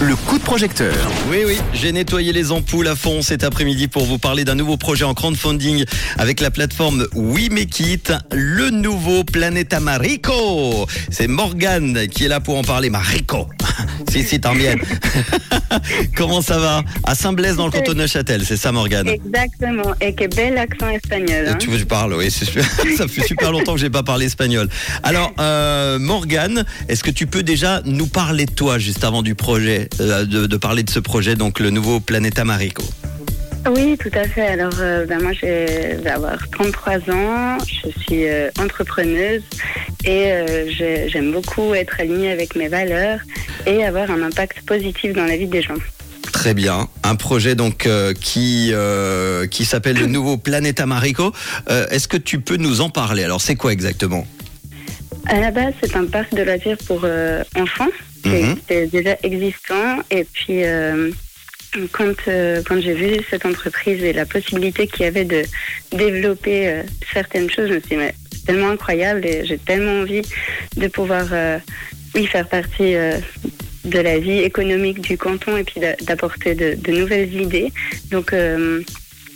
Le coup de projecteur. Oui, oui, j'ai nettoyé les ampoules à fond cet après-midi pour vous parler d'un nouveau projet en crowdfunding avec la plateforme We le nouveau Planeta Marico. C'est Morgane qui est là pour en parler. Marico. Si, si, t'en bien. Comment ça va À Saint-Blaise dans le canton de Neuchâtel, c'est ça Morgane Exactement, et quel bel accent espagnol. hein. Tu veux que je parle, oui, ça fait super longtemps que j'ai pas parlé espagnol. Alors, euh, Morgane, est-ce que tu peux déjà nous parler de toi juste avant du projet, euh, de, de parler de ce projet, donc le nouveau Planeta Marico? Oui, tout à fait. Alors, euh, ben, moi, je vais avoir 33 ans, je suis euh, entrepreneuse et euh, j'aime beaucoup être alignée avec mes valeurs et avoir un impact positif dans la vie des gens. Très bien. Un projet donc euh, qui euh, qui s'appelle le nouveau Planeta Marico. Est-ce que tu peux nous en parler? Alors, c'est quoi exactement? À la base, c'est un parc de loisirs pour enfants qui Mhm. déjà existant. Et puis, quand, euh, quand j'ai vu cette entreprise et la possibilité qu'il y avait de développer euh, certaines choses, je me suis dit, mais c'est tellement incroyable et j'ai tellement envie de pouvoir, euh, oui, faire partie euh, de la vie économique du canton et puis d'a- d'apporter de, nouvelles idées. Donc, euh,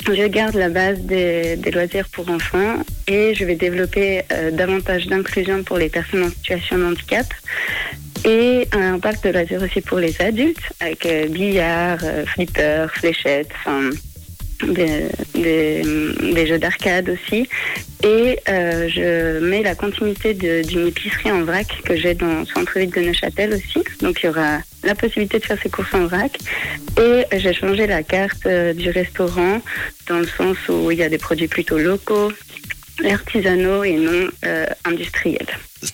je garde la base des, loisirs pour enfants et je vais développer euh, davantage d'inclusion pour les personnes en situation de handicap et un parc de loisirs aussi pour les adultes avec euh, billard, euh, flipper, des, des jeux d'arcade aussi. Et euh, je mets la continuité d'une épicerie en vrac que j'ai dans le centre-ville de Neuchâtel aussi. Donc il y aura la possibilité de faire ses courses en vrac. Et j'ai changé la carte euh, du restaurant dans le sens où il y a des produits plutôt locaux, artisanaux et non euh, industriels.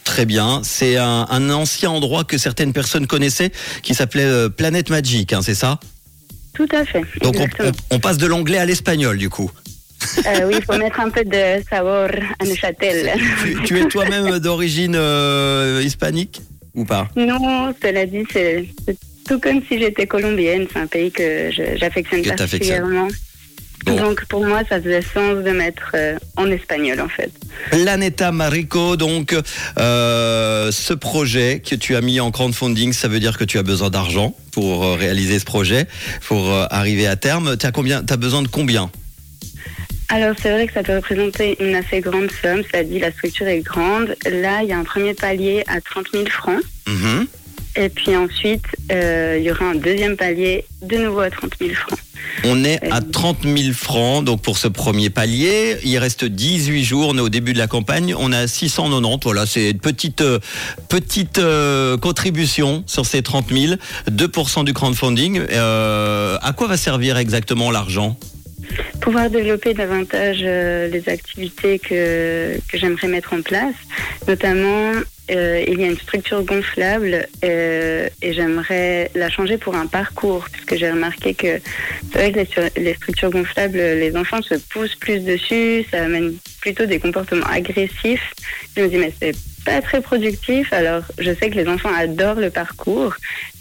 Très bien. C'est un, un ancien endroit que certaines personnes connaissaient qui s'appelait Planète Magic, hein, c'est ça? Tout à fait. Donc on, exactement. on- on passe de l'anglais à l'espagnol du coup. Euh, oui, il faut mettre un peu de sabor à Neuchâtel. Tu, tu es toi-même d'origine euh, hispanique ou pas? Non, cela dit, c'est tout comme si j'étais colombienne. C'est un pays que j'affectionne particulièrement. Bon. Donc pour moi, ça faisait sens de mettre euh, en espagnol en fait. Planeta Marico, donc euh, ce projet que tu as mis en crowdfunding, ça veut dire que tu as besoin d'argent pour euh, réaliser ce projet, pour arriver à terme. Tu as combien besoin de combien? Alors c'est vrai que ça peut représenter une assez grande somme. Ça dit la structure est grande. Là, il y a un premier palier à 30 000 francs. Mhm. Et puis ensuite, euh, il y aura un deuxième palier de nouveau à 30 000 francs. On est à 30 000 francs donc pour ce premier palier. Il reste 18 jours. On est au début de la campagne. On a 690. Voilà, c'est une petite euh, petite euh, contribution sur ces 30 000. 2% du crowdfunding. Euh, à quoi va servir exactement l'argent? Pouvoir développer davantage euh, les activités que, que j'aimerais mettre en place. Notamment, euh, il y a une structure gonflable euh, et j'aimerais la changer pour un parcours, puisque j'ai remarqué que c'est vrai que les, les structures gonflables, les enfants se poussent plus dessus, ça amène plutôt des comportements agressifs. Je me dis, mais c'est pas très productif. Alors, je sais que les enfants adorent le parcours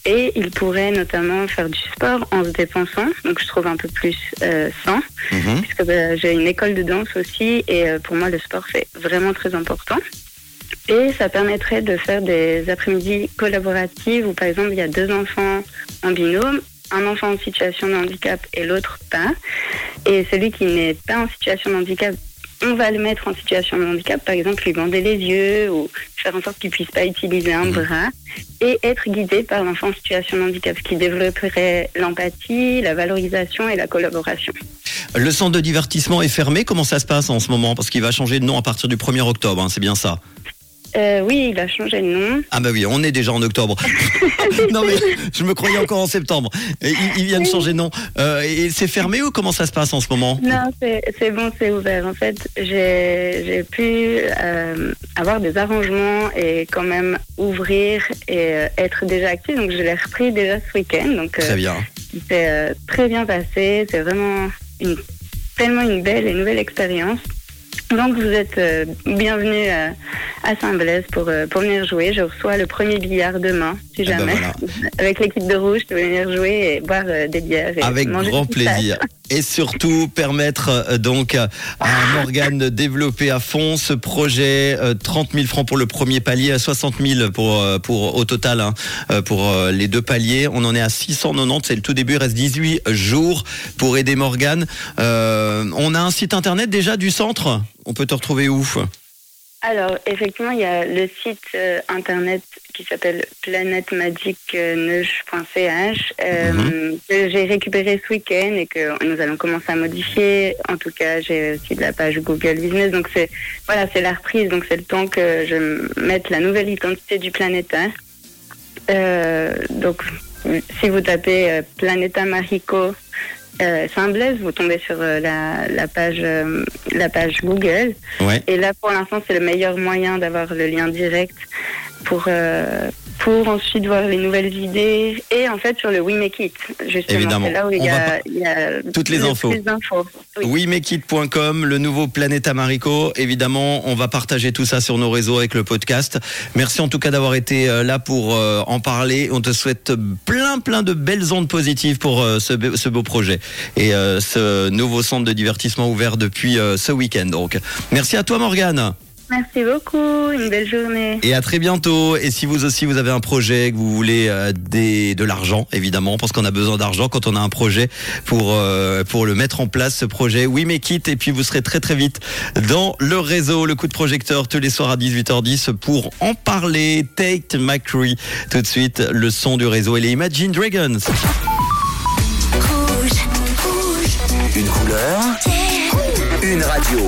et ils pourraient notamment faire du sport en se dépensant, donc je trouve un peu plus euh, sain Mhm. puisque bah, j'ai une école de danse aussi et euh, pour moi le sport c'est vraiment très important. Et ça permettrait de faire des après-midi collaboratives où par exemple il y a deux enfants en binôme, un enfant en situation de handicap et l'autre pas. Et celui qui n'est pas en situation de handicap, on va le mettre en situation de handicap, par exemple lui bander les yeux ou faire en sorte qu'il puisse pas utiliser un Mhm. bras et être guidé par l'enfant en situation de handicap, ce qui développerait l'empathie, la valorisation et la collaboration. Le centre de divertissement est fermé. Comment ça se passe en ce moment? Parce qu'il va changer de nom à partir du 1er octobre. hein, c'est bien ça. Euh, oui, il a changé de nom. Ah bah oui, on est déjà en octobre. non mais je me croyais encore en septembre. Et il, il vient de changer de nom. Euh, et c'est fermé ou comment ça se passe en ce moment? Non, c'est bon, c'est ouvert. En fait, j'ai pu euh, avoir des arrangements et quand même ouvrir et euh, être déjà active. Donc, je l'ai repris déjà ce week-end. Donc, Très bien. c'est très bien passé. C'est vraiment une, tellement une belle et nouvelle expérience. Donc vous êtes euh, bienvenue à, à Saint-Blaise pour, euh, pour venir jouer. Je reçois le premier billard demain, si Eh ben jamais. voilà. Avec l'équipe de rouge, je peux venir jouer et boire euh, des bières. Et Avec manger grand plaisir. et surtout permettre euh, donc à Morgane de développer à fond ce projet. Euh, 30 000 francs pour le premier palier, 60 000 pour, euh, pour au total hein, euh, pour euh, les deux paliers. On en est à 690, c'est le tout début. Il reste 18 jours pour aider Morgane. Euh, on a un site internet déjà du centre? On peut te retrouver où? Alors, effectivement, il y a le site euh, internet qui s'appelle planetmagic.ch euh, Mhm. que j'ai récupéré ce week-end et que nous allons commencer à modifier. En tout cas, j'ai aussi de la page Google Business. Donc, c'est voilà, c'est la reprise. Donc, c'est le temps que je mette la nouvelle identité du Planeta. Euh, donc, si vous tapez euh, Planeta Marico euh, Saint-Blaise, vous tombez sur euh, la, la page euh, la page Google. Ouais. Et là, pour l'instant, c'est le meilleur moyen d'avoir le lien direct pour, euh, pour ensuite voir les nouvelles idées. Et en fait, sur le We Make It, justement, Évidemment. là où il y a, pas- il y a Toutes les le infos. d'infos. Oui. WeMakeIt.com, le nouveau Planeta Marico. Évidemment, on va partager tout ça sur nos réseaux avec le podcast. Merci en tout cas d'avoir été euh, là pour euh, en parler. On te souhaite plein plein de belles ondes positives pour euh, ce, be- ce beau projet et ce nouveau centre de divertissement ouvert depuis ce week-end. Donc, merci à toi Morgane. Merci beaucoup. Une belle journée. Et à très bientôt. Et si vous aussi vous avez un projet, que vous voulez euh, des, de l'argent, évidemment, parce qu'on a besoin d'argent quand on a un projet pour euh, pour le mettre en place, ce projet. Oui, mais quitte. Et puis vous serez très très vite dans le réseau, le coup de projecteur tous les soirs à 18h10 pour en parler. Tate McCree. Tout de suite, le son du réseau et les Imagine Dragons. Une couleur, une radio.